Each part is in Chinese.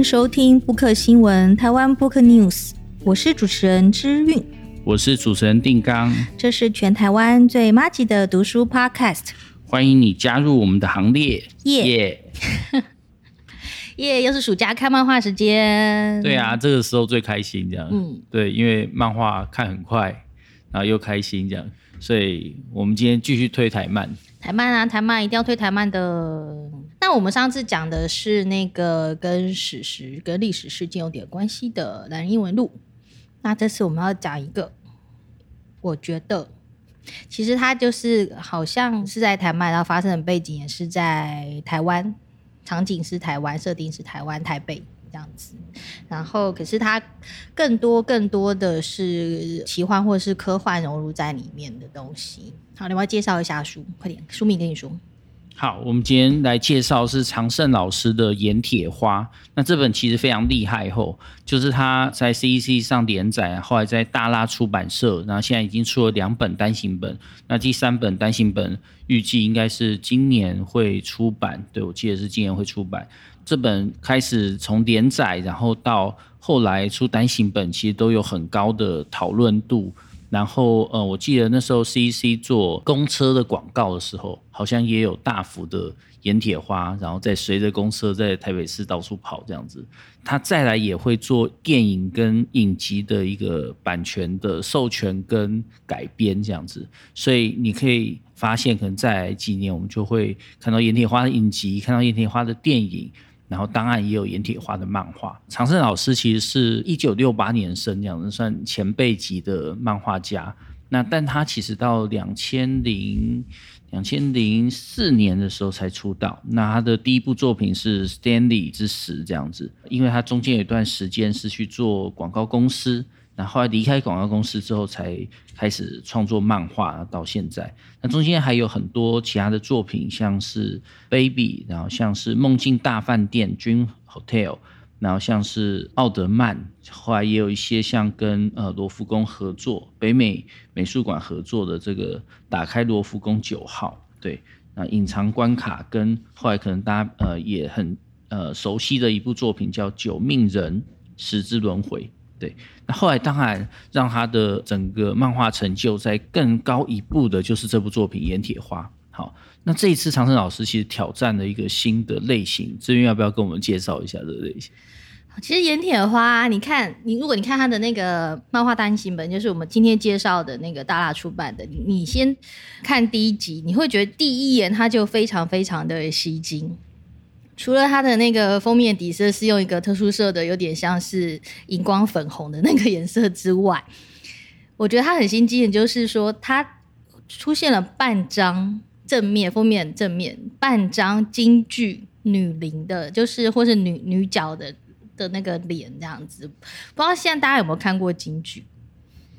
迎收听布克新闻台湾 Book News，我是主持人之韵，我是主持人定刚，这是全台湾最麻吉的读书 Podcast，欢迎你加入我们的行列，耶。耶！又是暑假看漫画时间，对啊，这个时候最开心，这样，嗯，对，因为漫画看很快，然后又开心，这样，所以我们今天继续推台漫，台漫啊，台漫一定要推台漫的。那我们上次讲的是那个跟史实、跟历史事件有点关系的《懒人异闻录》，那这次我们要讲一个，我觉得其实它就是好像是在台漫，然后发生的背景也是在台湾，场景是台湾，设定是台湾台北这样子，然后可是它更多更多的是奇幻或者是科幻融入在里面的东西。好，你要介绍一下书，快点，书名跟你说。好，我们今天来介绍是常胜老师的《盐铁花》。那这本其实非常厉害，后就是他在 CCC 上连载，后来在大拉出版社，然后现在已经出了两本单行本。那第三本单行本预计应该是今年会出版，对，我记得是今年会出版。这本开始从连载，然后到后来出单行本，其实都有很高的讨论度。然后，呃，我记得那时候 C C 做公车的广告的时候，好像也有大幅的阎铁花，然后再随着公车在台北市到处跑这样子。他再来也会做电影跟影集的一个版权的授权跟改编这样子。所以你可以发现，可能再来几年我们就会看到阎铁花的影集，看到阎铁花的电影。然后当然也有岩铁画的漫画。常胜老师其实是一九六八年生，这样子算前辈级的漫画家。那但他其实到两千零两千零四年的时候才出道。那他的第一部作品是《Stanley 之石》这样子，因为他中间有一段时间是去做广告公司。然后来离开广告公司之后，才开始创作漫画到现在。那中间还有很多其他的作品，像是《Baby》，然后像是《梦境大饭店》（Dream Hotel），然后像是《奥德曼》。后来也有一些像跟呃罗浮宫合作、北美美术馆合作的这个《打开罗浮宫九号》。对，那隐藏关卡跟后来可能大家呃也很呃熟悉的一部作品叫《九命人：十之轮回》。对，那后来当然让他的整个漫画成就在更高一步的，就是这部作品《阎铁花》。好，那这一次长生老师其实挑战了一个新的类型，这边要不要跟我们介绍一下这个类型？其实《阎铁花》，你看，你如果你看他的那个漫画单行本，就是我们今天介绍的那个大辣出版的，你先看第一集，你会觉得第一眼他就非常非常的吸睛。除了它的那个封面底色是用一个特殊色的，有点像是荧光粉红的那个颜色之外，我觉得它很心机的，就是说它出现了半张正面封面正面半张京剧女伶的，就是或是女女角的的那个脸这样子。不知道现在大家有没有看过京剧？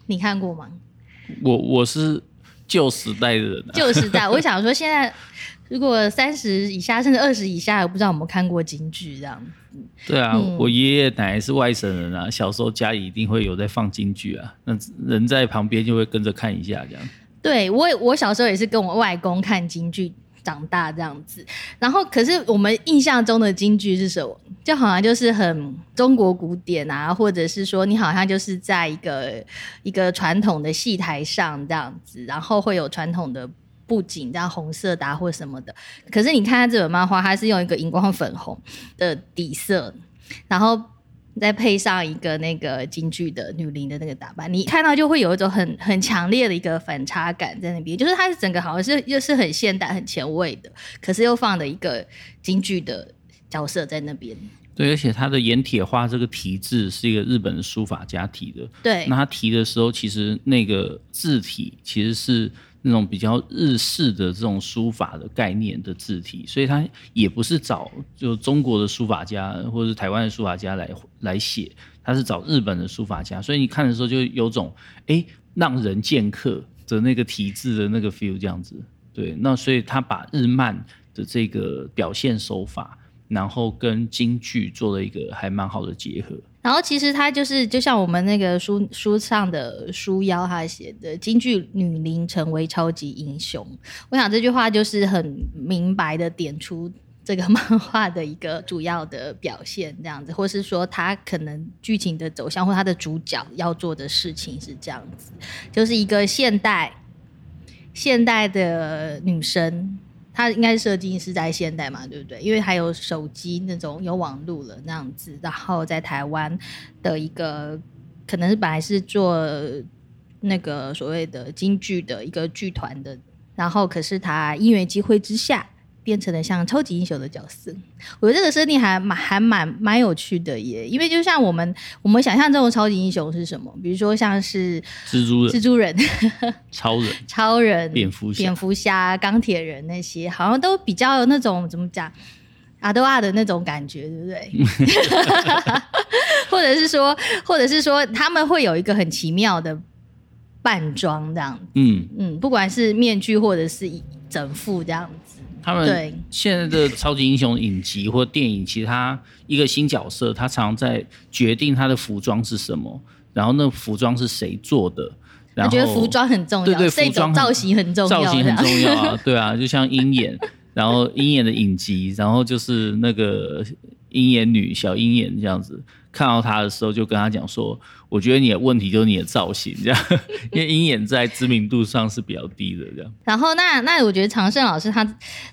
你看过吗？我我是旧时代的人啊，旧时代。我想说现在。如果三十以下甚至二十以下，我不知道有没有看过京剧这样。对啊，嗯、我爷爷奶奶是外省人啊，小时候家里一定会有在放京剧啊，那人在旁边就会跟着看一下这样。对，我我小时候也是跟我外公看京剧长大这样子。然后，可是我们印象中的京剧是什么？就好像就是很中国古典啊，或者是说你好像就是在一个一个传统的戏台上这样子，然后会有传统的。布景这样红色的或什么的，可是你看它这本漫画，它是用一个荧光粉红的底色，然后再配上一个那个京剧的女伶的那个打扮，你看到就会有一种很很强烈的一个反差感在那边，就是它是整个好像是又是很现代、很前卫的，可是又放了一个京剧的角色在那边。对，而且它的盐铁花这个题字是一个日本的书法家题的。对，那他提的时候，其实那个字体其实是。那种比较日式的这种书法的概念的字体，所以他也不是找就中国的书法家或者是台湾的书法家来来写，他是找日本的书法家，所以你看的时候就有种哎让人见客的那个体字的那个 feel 这样子，对，那所以他把日漫的这个表现手法，然后跟京剧做了一个还蛮好的结合。然后其实他就是，就像我们那个书书上的书腰，他写的“京剧女伶成为超级英雄”。我想这句话就是很明白的点出这个漫画的一个主要的表现，这样子，或是说他可能剧情的走向或他的主角要做的事情是这样子，就是一个现代现代的女生，他应该设计是在现代嘛，对不对？因为还有手机那种有网络了那样子，然后在台湾的一个可能是本来是做那个所谓的京剧的一个剧团的，然后可是他因缘机会之下。变成了像超级英雄的角色，我觉得这个设定还蛮还蛮蛮有趣的耶。因为就像我们我们想象中的超级英雄是什么？比如说像是蜘蛛人、蜘蛛人、超人、超人、蝙蝠侠、蝙蝠侠、钢铁人那些，好像都比较有那种怎么讲阿德亚的那种感觉，对不对？或者是说，或者是说，他们会有一个很奇妙的扮装这样。嗯嗯，不管是面具或者是整副这样子。他们现在的超级英雄影集或电影，其实他一个新角色，他常常在决定他的服装是什么，然后那服装是谁做的。然后我觉得服装很重要，对对，服装造型很重要，造型很重要啊，对啊，就像鹰眼，然后鹰眼的影集，然后就是那个鹰眼女小鹰眼这样子。看到他的时候，就跟他讲说：“我觉得你的问题就是你的造型，这样，因为鹰眼在知名度上是比较低的，这样。”然后那，那那我觉得常胜老师他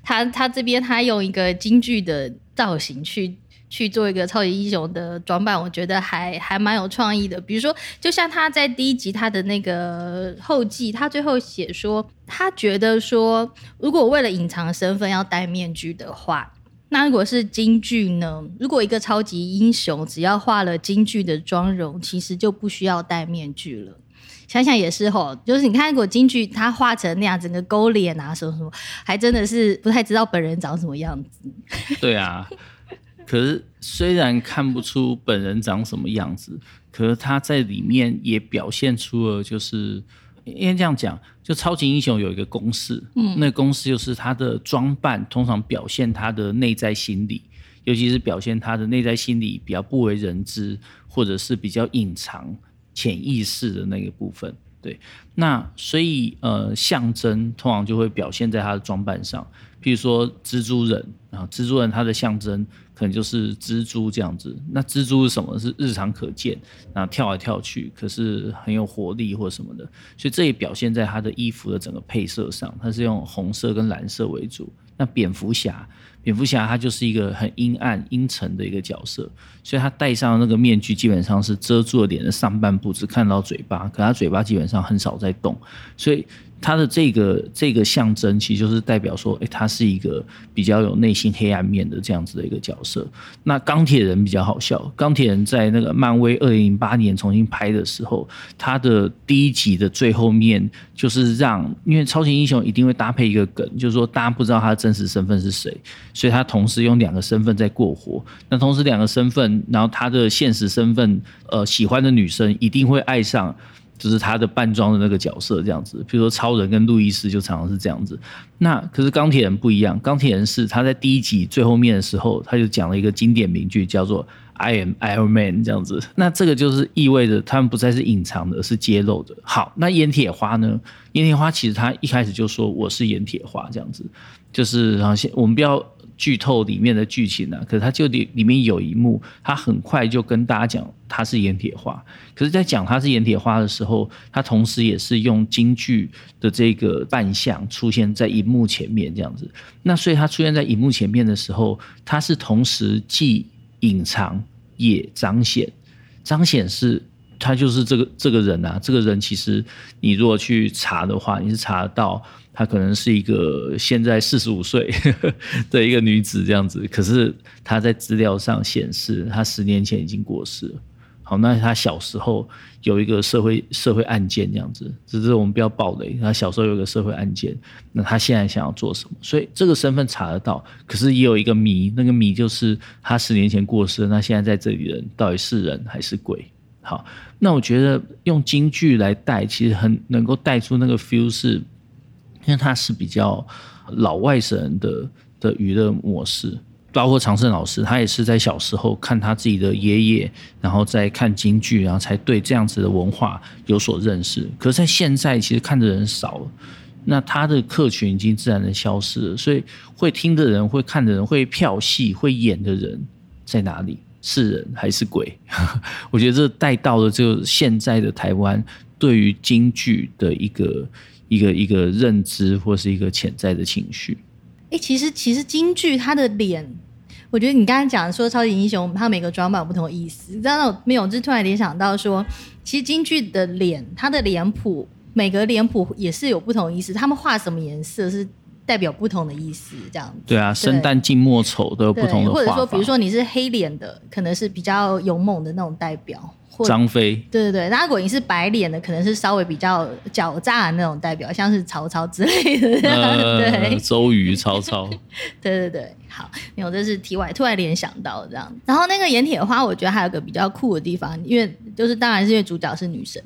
他他这边他用一个京剧的造型去去做一个超级英雄的装扮，我觉得还还蛮有创意的。比如说，就像他在第一集他的那个后记，他最后写说，他觉得说，如果为了隐藏身份要戴面具的话。那如果是京剧呢？如果一个超级英雄只要化了京剧的妆容，其实就不需要戴面具了。想想也是吼，就是你看，如果京剧他画成那样，整个勾脸啊，什么什么，还真的是不太知道本人长什么样子。对啊，可是虽然看不出本人长什么样子，可是他在里面也表现出了就是。因为这样讲，就超级英雄有一个公式，嗯，那个公式就是他的装扮通常表现他的内在心理，尤其是表现他的内在心理比较不为人知，或者是比较隐藏、潜意识的那个部分。对，那所以呃，象征通常就会表现在他的装扮上，譬如说蜘蛛人，啊蜘蛛人他的象征。可能就是蜘蛛这样子，那蜘蛛是什么？是日常可见，然后跳来跳去，可是很有活力或什么的，所以这也表现在他的衣服的整个配色上，它是用红色跟蓝色为主。那蝙蝠侠，蝙蝠侠他就是一个很阴暗、阴沉的一个角色，所以他戴上那个面具基本上是遮住了脸的上半部，只看到嘴巴，可他嘴巴基本上很少在动，所以。他的这个这个象征，其实就是代表说，哎，他是一个比较有内心黑暗面的这样子的一个角色。那钢铁人比较好笑，钢铁人在那个漫威二零零八年重新拍的时候，他的第一集的最后面就是让，因为超级英雄一定会搭配一个梗，就是说大家不知道他的真实身份是谁，所以他同时用两个身份在过活。那同时两个身份，然后他的现实身份，呃，喜欢的女生一定会爱上。就是他的扮装的那个角色这样子，比如说超人跟路易斯就常常是这样子。那可是钢铁人不一样，钢铁人是他在第一集最后面的时候，他就讲了一个经典名句，叫做 “I am Iron Man” 这样子。那这个就是意味着他们不再是隐藏的，是揭露的。好，那阎铁花呢？阎铁花其实他一开始就说我是阎铁花这样子，就是然后先我们不要。剧透里面的剧情呢、啊？可是他就里里面有一幕，他很快就跟大家讲他是盐铁花。可是，在讲他是盐铁花的时候，他同时也是用京剧的这个扮相出现在荧幕前面这样子。那所以他出现在荧幕前面的时候，他是同时既隐藏也彰显。彰显是，他就是这个这个人啊，这个人其实你如果去查的话，你是查得到。她可能是一个现在四十五岁 的一个女子这样子，可是她在资料上显示她十年前已经过世了。好，那她小时候有一个社会社会案件这样子，只是我们不要暴雷。她小时候有一个社会案件，那她现在想要做什么？所以这个身份查得到，可是也有一个谜，那个谜就是她十年前过世，那现在在这里的人到底是人还是鬼？好，那我觉得用京剧来带，其实很能够带出那个 feel 是。因为他是比较老外省人的的娱乐模式，包括常胜老师，他也是在小时候看他自己的爷爷，然后再看京剧，然后才对这样子的文化有所认识。可是，在现在其实看的人少了，那他的客群已经自然的消失了，所以会听的人、会看的人、会票戏、会演的人在哪里？是人还是鬼？我觉得这带到了就现在的台湾对于京剧的一个一个一个认知，或是一个潜在的情绪。哎、其实其实京剧它的脸，我觉得你刚才讲说超级英雄，它每个装扮有不同的意思。你知道没有？就突然联想到说，其实京剧的脸，它的脸谱，每个脸谱也是有不同的意思。他们画什么颜色是代表不同的意思，这样子。对啊，生旦净末丑都有不同的。或者说，比如说你是黑脸的，可能是比较勇猛的那种代表。张飞，对对对，那如果你是白脸的，可能是稍微比较狡诈的那种代表，像是曹操之类的。呃、对，周瑜、曹操。对 对对，好，没有，这是题外突然联想到这样。然后那个盐铁花，我觉得还有个比较酷的地方，因为就是当然是因为主角是女生。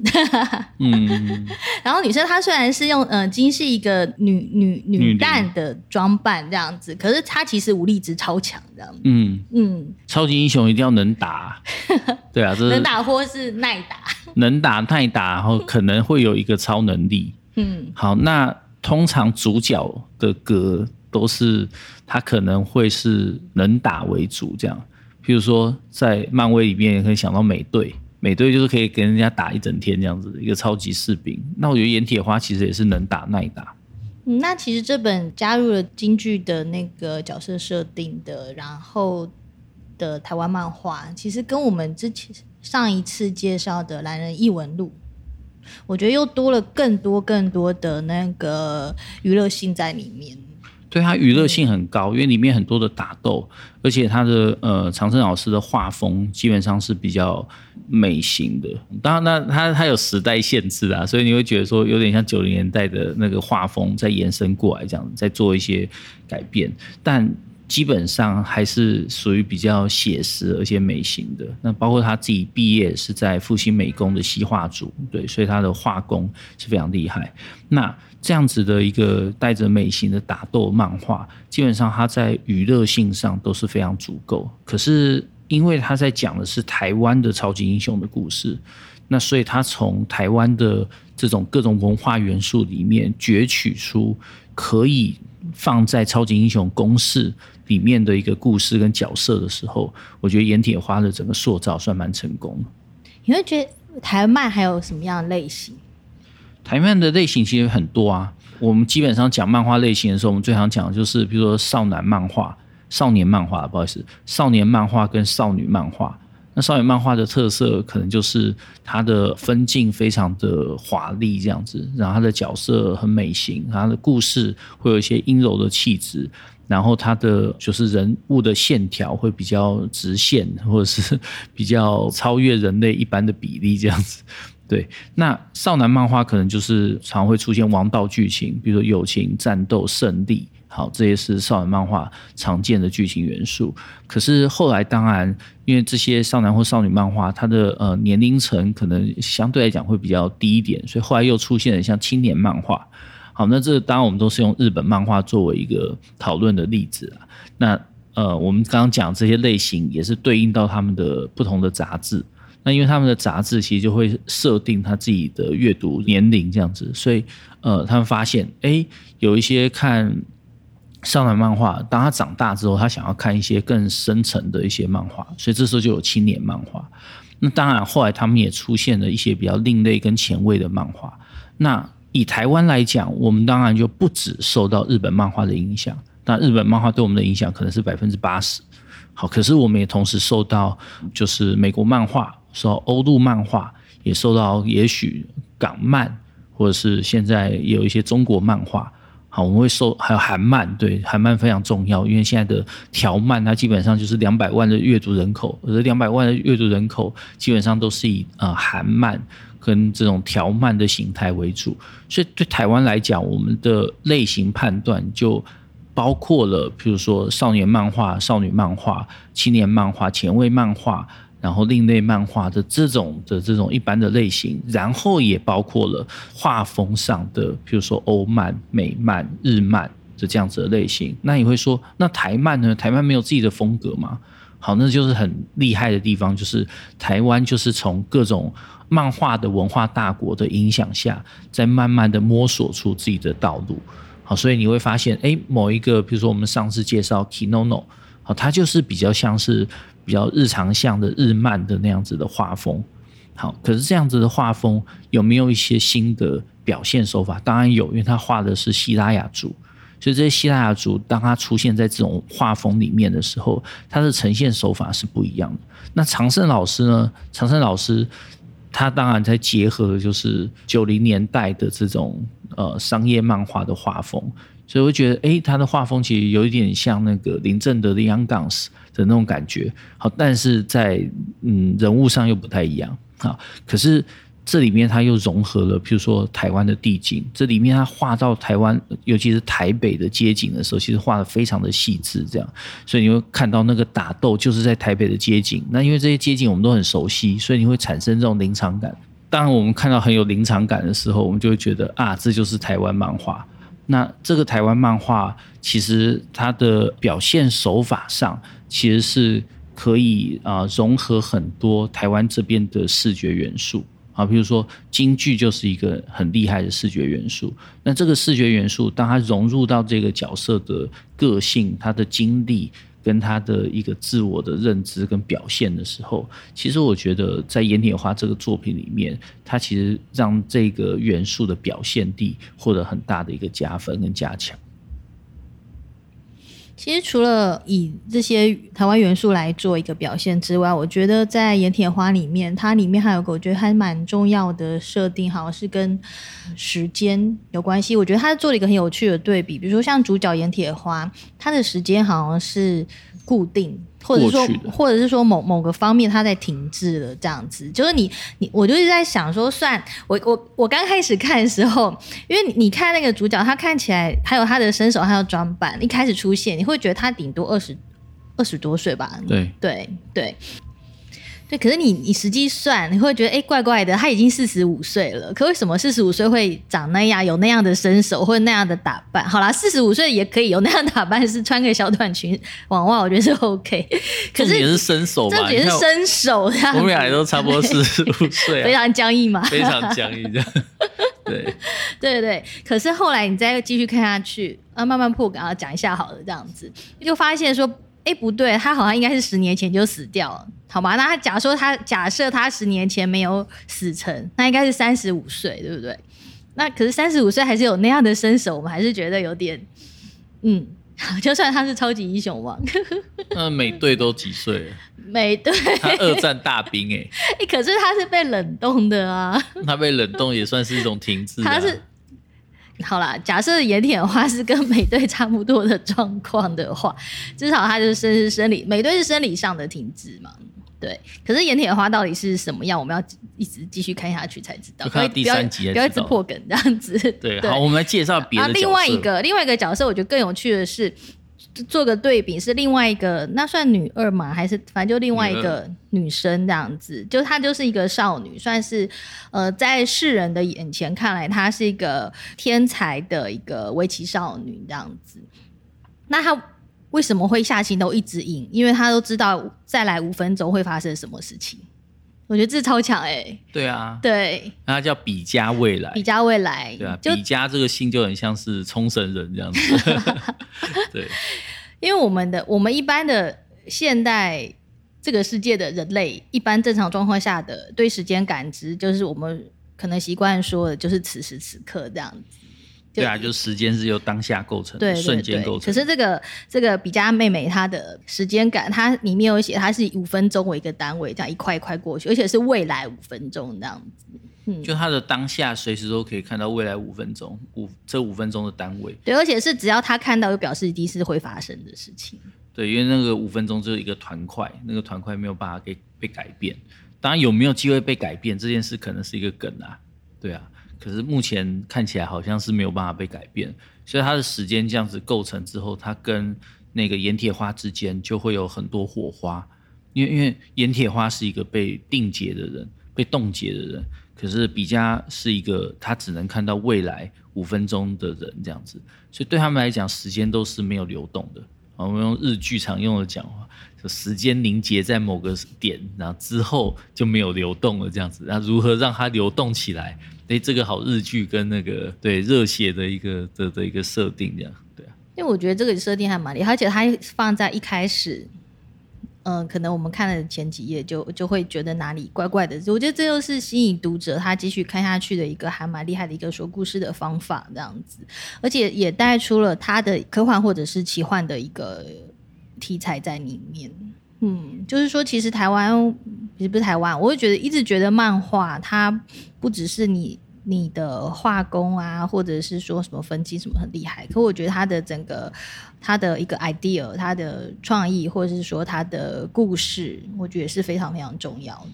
嗯。然后女生她虽然是用呃金是一个女女女旦的装扮这样子，可是她其实武力值超强这样子。嗯嗯，超级英雄一定要能打。对啊，这是能打或是耐打，能打耐打，然后可能会有一个超能力。嗯，好，那通常主角的格都是他可能会是能打为主，这样。譬如说，在漫威里面也可以想到美队，美队就是可以跟人家打一整天这样子，一个超级士兵。那我觉得阎铁花其实也是能打耐打。嗯，那其实这本加入了京剧的那个角色设定的，然后。的台湾漫画其实跟我们之前上一次介绍的《男人异闻录》，我觉得又多了更多更多的那个娱乐性在里面。对，它娱乐性很高，因为里面很多的打斗，而且他的呃长生老师的画风基本上是比较美型的。当然，那他他有时代限制啊，所以你会觉得说有点像九零年代的那个画风在延伸过来，这样在做一些改变，但。基本上还是属于比较写实而且美型的。那包括他自己毕业是在复兴美工的西画组，对，所以他的画工是非常厉害。那这样子的一个带着美型的打斗漫画，基本上他在娱乐性上都是非常足够。可是因为他在讲的是台湾的超级英雄的故事，那所以他从台湾的这种各种文化元素里面攫取出可以放在超级英雄公式里面的一个故事跟角色的时候，我觉得阎铁花的整个塑造算蛮成功的。你会觉得台漫还有什么样的类型？台漫的类型其实很多啊。我们基本上讲漫画类型的时候，我们最常讲的就是，比如说少男漫画、少年漫画，不好意思，少年漫画跟少女漫画。那少女漫画的特色可能就是它的分镜非常的华丽，这样子，然后它的角色很美型，它的故事会有一些阴柔的气质。然后它的就是人物的线条会比较直线，或者是比较超越人类一般的比例这样子。对，那少男漫画可能就是常会出现王道剧情，比如说友情、战斗、胜利，好，这些是少男漫画常见的剧情元素。可是后来当然，因为这些少男或少女漫画，它的呃年龄层可能相对来讲会比较低一点，所以后来又出现了像青年漫画。好，那这当然我们都是用日本漫画作为一个讨论的例子啊。那呃，我们刚刚讲这些类型也是对应到他们的不同的杂志。那因为他们的杂志其实就会设定他自己的阅读年龄这样子，所以呃，他们发现诶，有一些看少男漫画，当他长大之后，他想要看一些更深层的一些漫画，所以这时候就有青年漫画。那当然后来他们也出现了一些比较另类跟前卫的漫画。那以台湾来讲，我们当然就不止受到日本漫画的影响，那日本漫画对我们的影响可能是百分之八十。好，可是我们也同时受到，就是美国漫画，受欧陆漫画，也受到也许港漫，或者是现在有一些中国漫画。好，我们会受还有韩漫，对，韩漫非常重要，因为现在的条漫它基本上就是两百万的阅读人口，而这两百万的阅读人口基本上都是以呃韩漫。跟这种条漫的形态为主，所以对台湾来讲，我们的类型判断就包括了，譬如说少年漫画、少女漫画、青年漫画、前卫漫画，然后另类漫画的这种的这种一般的类型，然后也包括了画风上的，譬如说欧漫、美漫、日漫的这样子的类型。那你会说，那台漫呢？台漫没有自己的风格吗？好，那就是很厉害的地方，就是台湾就是从各种漫画的文化大国的影响下，在慢慢的摸索出自己的道路。好，所以你会发现，哎，某一个，比如说我们上次介绍 Kinono，好，它就是比较像是比较日常向的日漫的那样子的画风。好，可是这样子的画风有没有一些新的表现手法？当然有，因为他画的是希腊雅族，所以这些希腊雅族当他出现在这种画风里面的时候，他的呈现手法是不一样的。那常胜老师呢？常胜老师他当然在结合的就是九零年代的这种呃商业漫画的画风，所以我觉得，哎，他的画风其实有一点像那个林正德的 Young Guns 的那种感觉。好，但是在嗯人物上又不太一样。啊，可是这里面它又融合了，譬如说台湾的地景，这里面他画到台湾，尤其是台北的街景的时候，其实画得非常的细致，这样，所以你会看到那个打斗就是在台北的街景。那因为这些街景我们都很熟悉，所以你会产生这种临场感。当我们看到很有临场感的时候，我们就会觉得啊，这就是台湾漫画。那这个台湾漫画其实它的表现手法上其实是。可以啊，融合很多台湾这边的视觉元素啊，比如说京剧就是一个很厉害的视觉元素。那这个视觉元素，当它融入到这个角色的个性、他的经历跟他的一个自我的认知跟表现的时候，其实我觉得在《盐铁花》这个作品里面，他其实让这个元素的表现力获得很大的一个加分跟加强。其实除了以这些台湾元素来做一个表现之外，我觉得在《盐铁花》里面，它里面还有个我觉得还蛮重要的设定，好像是跟时间有关系。我觉得他做了一个很有趣的对比，比如说像主角盐铁花，他的时间好像是固定。或者说，或者是说某某个方面它在停滞了，这样子，就是你你，我就一直在想说，算我我我刚开始看的时候，因为你看那个主角，他看起来还有他的身手，还有装扮，一开始出现，你会觉得他顶多二十二十多岁吧？对对对。对，可是你你实际算，你会觉得哎，怪怪的，他已经四十五岁了，可为什么四十五岁会长那样，有那样的身手或者那样的打扮？好啦，四十五岁也可以有那样打扮，是穿个小短裙、网袜，我觉得是 OK。可是也是身手吧，这也是身手。我们俩都差不多四十五岁，非常僵硬嘛，非常僵硬这样。对对对，可是后来你再继续看下去，啊，慢慢破梗啊，讲一下好了，这样子就发现说。哎，不对，他好像应该是十年前就死掉了，好吗？那他假说他假设他十年前没有死成，那应该是三十五岁，对不对？那可是三十五岁还是有那样的身手，我们还是觉得有点，嗯，就算他是超级英雄王，那 美队都几岁了？美队他二战大兵哎，哎，可是他是被冷冻的啊，他被冷冻也算是一种停滞，他是。好啦，假设岩铁花是跟美队差不多的状况的话，至少他就是生是生理，美队是生理上的停滞嘛。对，可是盐铁花到底是什么样？我们要一直继续看下去才知道。看到第三集不要一直破梗这样子。对，对好，我们来介绍别。另外一个，另外一个角色，我觉得更有趣的是。做个对比，是另外一个，那算女二吗？还是反正就另外一个女生这样子？就她就是一个少女，算是呃，在世人的眼前看来，她是一个天才的一个围棋少女这样子。那她为什么会下棋都一直赢？因为她都知道再来五分钟会发生什么事情。我觉得这超强哎、欸！对啊，对，那他叫比嘉未来，比嘉未来，对啊，比嘉这个姓就很像是冲绳人这样子。对，因为我们的我们一般的现代这个世界的人类，一般正常状况下的对时间感知，就是我们可能习惯说的，就是此时此刻这样子。对啊，就是时间是由当下构成的，对，瞬间构成。可是这个这个比嘉妹妹她的时间感，她里面有写，她是以五分钟为一个单位，这样一块一块过去，而且是未来五分钟这样子。嗯，就她的当下随时都可以看到未来五分钟，五这五分钟的单位。对，而且是只要她看到，就表示一定是会发生的事情。对，因为那个五分钟就是一个团块，那个团块没有办法给被改变。当然，有没有机会被改变这件事，可能是一个梗啊。对啊。可是目前看起来好像是没有办法被改变，所以他的时间这样子构成之后，他跟那个盐铁花之间就会有很多火花，因为因为盐铁花是一个被定结的人，被冻结的人，可是比嘉是一个他只能看到未来五分钟的人这样子，所以对他们来讲，时间都是没有流动的。我们用日剧常用的讲话，时间凝结在某个点，然后之后就没有流动了，这样子。那如何让它流动起来？哎，这个好日剧跟那个对热血的一个的的一个设定，这样对啊。因为我觉得这个设定还蛮厉害，而且它放在一开始。嗯、可能我们看了前几页就就会觉得哪里怪怪的。我觉得这又是吸引读者他继续看下去的一个还蛮厉害的一个说故事的方法，这样子，而且也带出了他的科幻或者是奇幻的一个题材在里面。嗯，就是说，其实台湾其实不是台湾，我会觉得一直觉得漫画它不只是你。你的画工啊，或者是说什么分镜什么很厉害，可我觉得它的整个它的一个 idea，它的创意，或者是说它的故事，我觉得是非常非常重要的。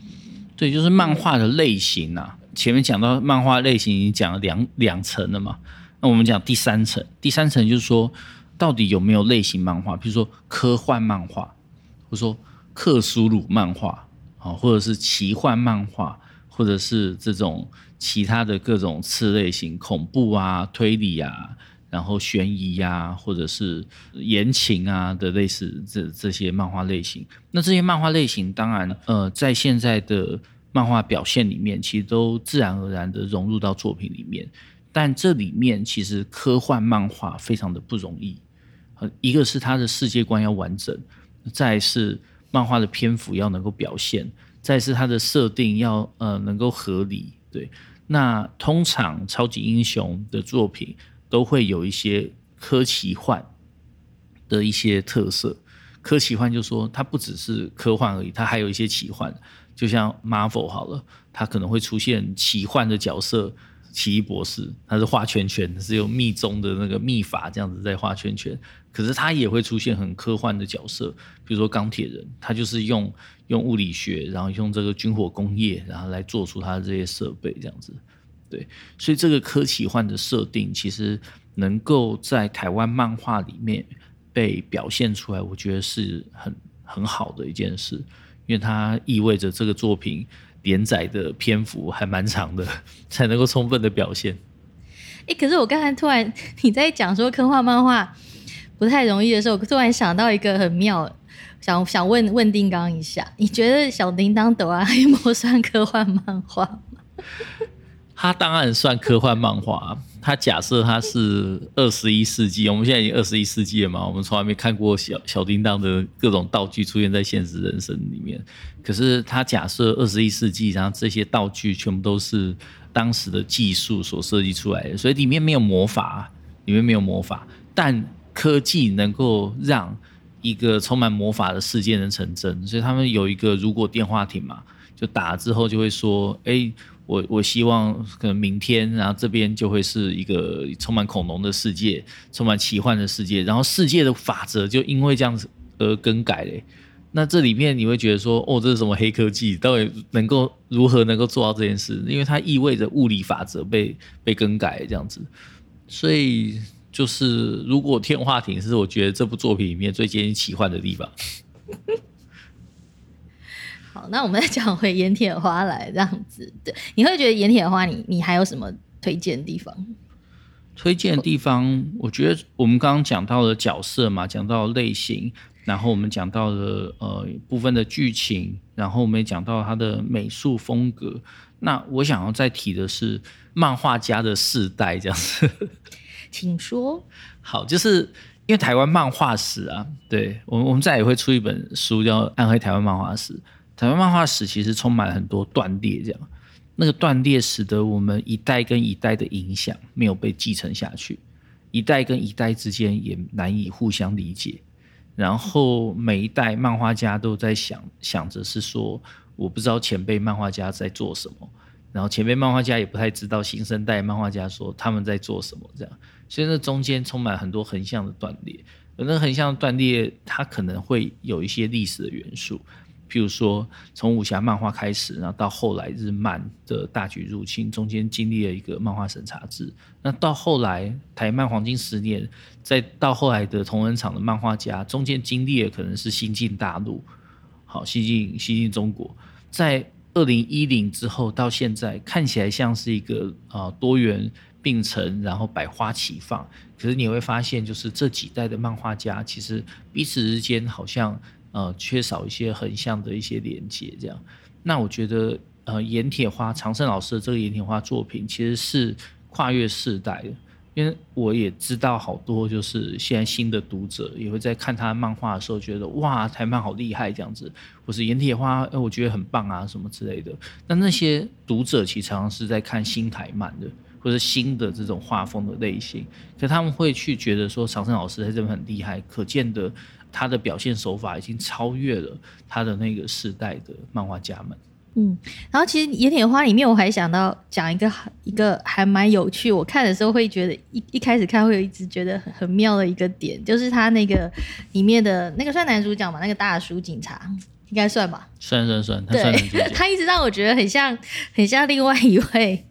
对，就是漫画的类型啊。前面讲到漫画类型已经讲了两两层了嘛，那我们讲第三层，第三层就是说到底有没有类型漫画，比如说科幻漫画，或者说克苏鲁漫画啊，或者是奇幻漫画，或者是这种。其他的各种次类型，恐怖啊、推理啊，然后悬疑呀、啊，或者是言情啊的类似这这些漫画类型。那这些漫画类型，当然，呃，在现在的漫画表现里面，其实都自然而然的融入到作品里面。但这里面其实科幻漫画非常的不容易，一个是它的世界观要完整，再是漫画的篇幅要能够表现，再是它的设定要呃能够合理。对，那通常超级英雄的作品都会有一些科奇幻的一些特色。科奇幻就说它不只是科幻而已，它还有一些奇幻。就像 Marvel 好了，它可能会出现奇幻的角色，奇异博士，他是画圈圈，是用密宗的那个秘法这样子在画圈圈。可是他也会出现很科幻的角色，比如说钢铁人，他就是用。用物理学，然后用这个军火工业，然后来做出他的这些设备，这样子，对，所以这个科奇幻的设定，其实能够在台湾漫画里面被表现出来，我觉得是很很好的一件事，因为它意味着这个作品连载的篇幅还蛮长的，才能够充分的表现。哎，可是我刚才突然你在讲说科幻漫画不太容易的时候，我突然想到一个很妙。想想问问丁刚一下，你觉得小叮当哆啦 A 梦算科幻漫画吗？他当然算科幻漫画。他假设他是二十一世纪，我们现在已经二十一世纪了嘛，我们从来没看过小小叮当的各种道具出现在现实人生里面。可是他假设二十一世纪，然后这些道具全部都是当时的技术所设计出来的，所以里面没有魔法，里面没有魔法，但科技能够让。一个充满魔法的世界能成真，所以他们有一个如果电话亭嘛，就打之后就会说，哎，我我希望可能明天，然后这边就会是一个充满恐龙的世界，充满奇幻的世界，然后世界的法则就因为这样子而更改嘞。那这里面你会觉得说，哦，这是什么黑科技？到底能够如何能够做到这件事？因为它意味着物理法则被被更改这样子，所以。就是如果天画亭是我觉得这部作品里面最接近奇幻的地方。好，那我们再 讲回盐铁花来这样子，对，你会觉得盐铁花你你还有什么推荐的地方？推荐的地方，我觉得我们刚刚讲到了角色嘛，讲到了类型，然后我们讲到了呃部分的剧情，然后我们也讲到它的美术风格。那我想要再提的是漫画家的世代这样子。请说。好，就是因为台湾漫画史啊，对我们我们再也会出一本书叫《暗黑台湾漫画史》。台湾漫画史其实充满很多断裂，这样那个断裂使得我们一代跟一代的影响没有被继承下去，一代跟一代之间也难以互相理解。然后每一代漫画家都在想想着是说，我不知道前辈漫画家在做什么。然后前辈漫画家也不太知道新生代漫画家说他们在做什么，这样，所以那中间充满很多横向的断裂。而那横向断裂，它可能会有一些历史的元素，譬如说从武侠漫画开始，然后到后来日漫的大举入侵，中间经历了一个漫画审查制。那到后来台漫黄金十年，再到后来的同仁场的漫画家，中间经历了可能是新进大陆，好，新进新进中国，在。二零一零之后到现在，看起来像是一个啊多元并成，然后百花齐放。可是你会发现，就是这几代的漫画家，其实彼此之间好像呃缺少一些横向的一些连接。这样，那我觉得呃，盐铁花常胜老师的这个盐铁花作品，其实是跨越世代的。因为我也知道好多，就是现在新的读者也会在看他漫画的时候，觉得哇，台漫好厉害这样子，或是盐铁花，我觉得很棒啊，什么之类的。那那些读者其实常常是在看新台漫的，或者新的这种画风的类型，可他们会去觉得说，常胜老师在这边很厉害，可见的他的表现手法已经超越了他的那个时代的漫画家们。嗯，然后其实野铁花里面我还想到讲一个一个还蛮有趣，我看的时候会觉得一一开始看会有一直觉得很很妙的一个点，就是他那个里面的那个算男主角嘛，那个大叔警察应该算吧？算算算，他算男主角。他一直让我觉得很像 很像另外一位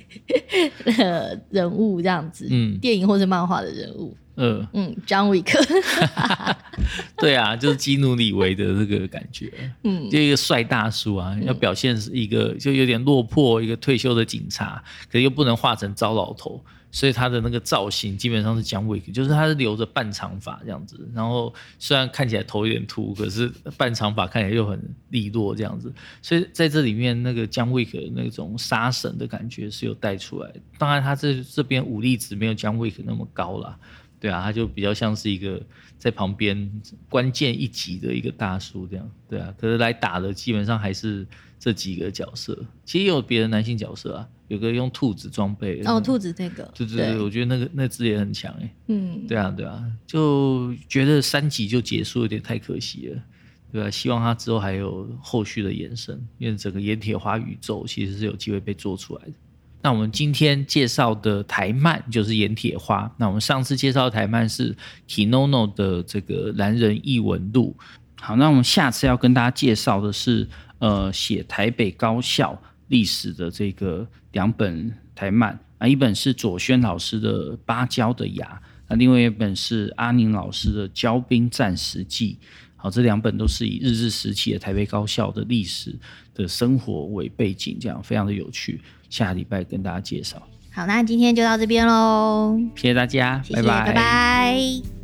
呃 人物这样子，嗯，电影或者漫画的人物。嗯嗯，John Wick，对啊，就是基努李维的这个感觉，嗯，就一个帅大叔啊，要表现是一个就有点落魄，一个退休的警察，可是又不能化成糟老头，所以他的那个造型基本上是 John Wick，就是他是留着半长发这样子，然后虽然看起来头有点秃，可是半长发看起来又很利落这样子，所以在这里面那个 John Wick 的那种杀神的感觉是有带出来，当然他这这边武力值没有 John Wick 那么高啦。对啊，他就比较像是一个在旁边关键一级的一个大叔这样，对啊。可是来打的基本上还是这几个角色，其实也有别的男性角色啊，有个用兔子装备哦，兔子这个，对对对，我觉得那个那只也很强哎，嗯，对啊对啊，就觉得三集就结束有点太可惜了，对啊，希望他之后还有后续的延伸，因为整个盐铁花宇宙其实是有机会被做出来的。那我们今天介绍的台漫就是盐铁花。那我们上次介绍的台漫是 Kinono 的这个男人异闻录。好，那我们下次要跟大家介绍的是，呃，写台北高校历史的这个两本台漫啊，一本是左轩老师的《芭蕉的芽》，那另外一本是阿宁老师的《骄兵战时记》。好，这两本都是以日治时期的台北高校的历史的生活为背景，这样非常的有趣。下礼拜跟大家介绍。好，那今天就到这边喽，谢谢大家，谢谢，拜拜，拜拜。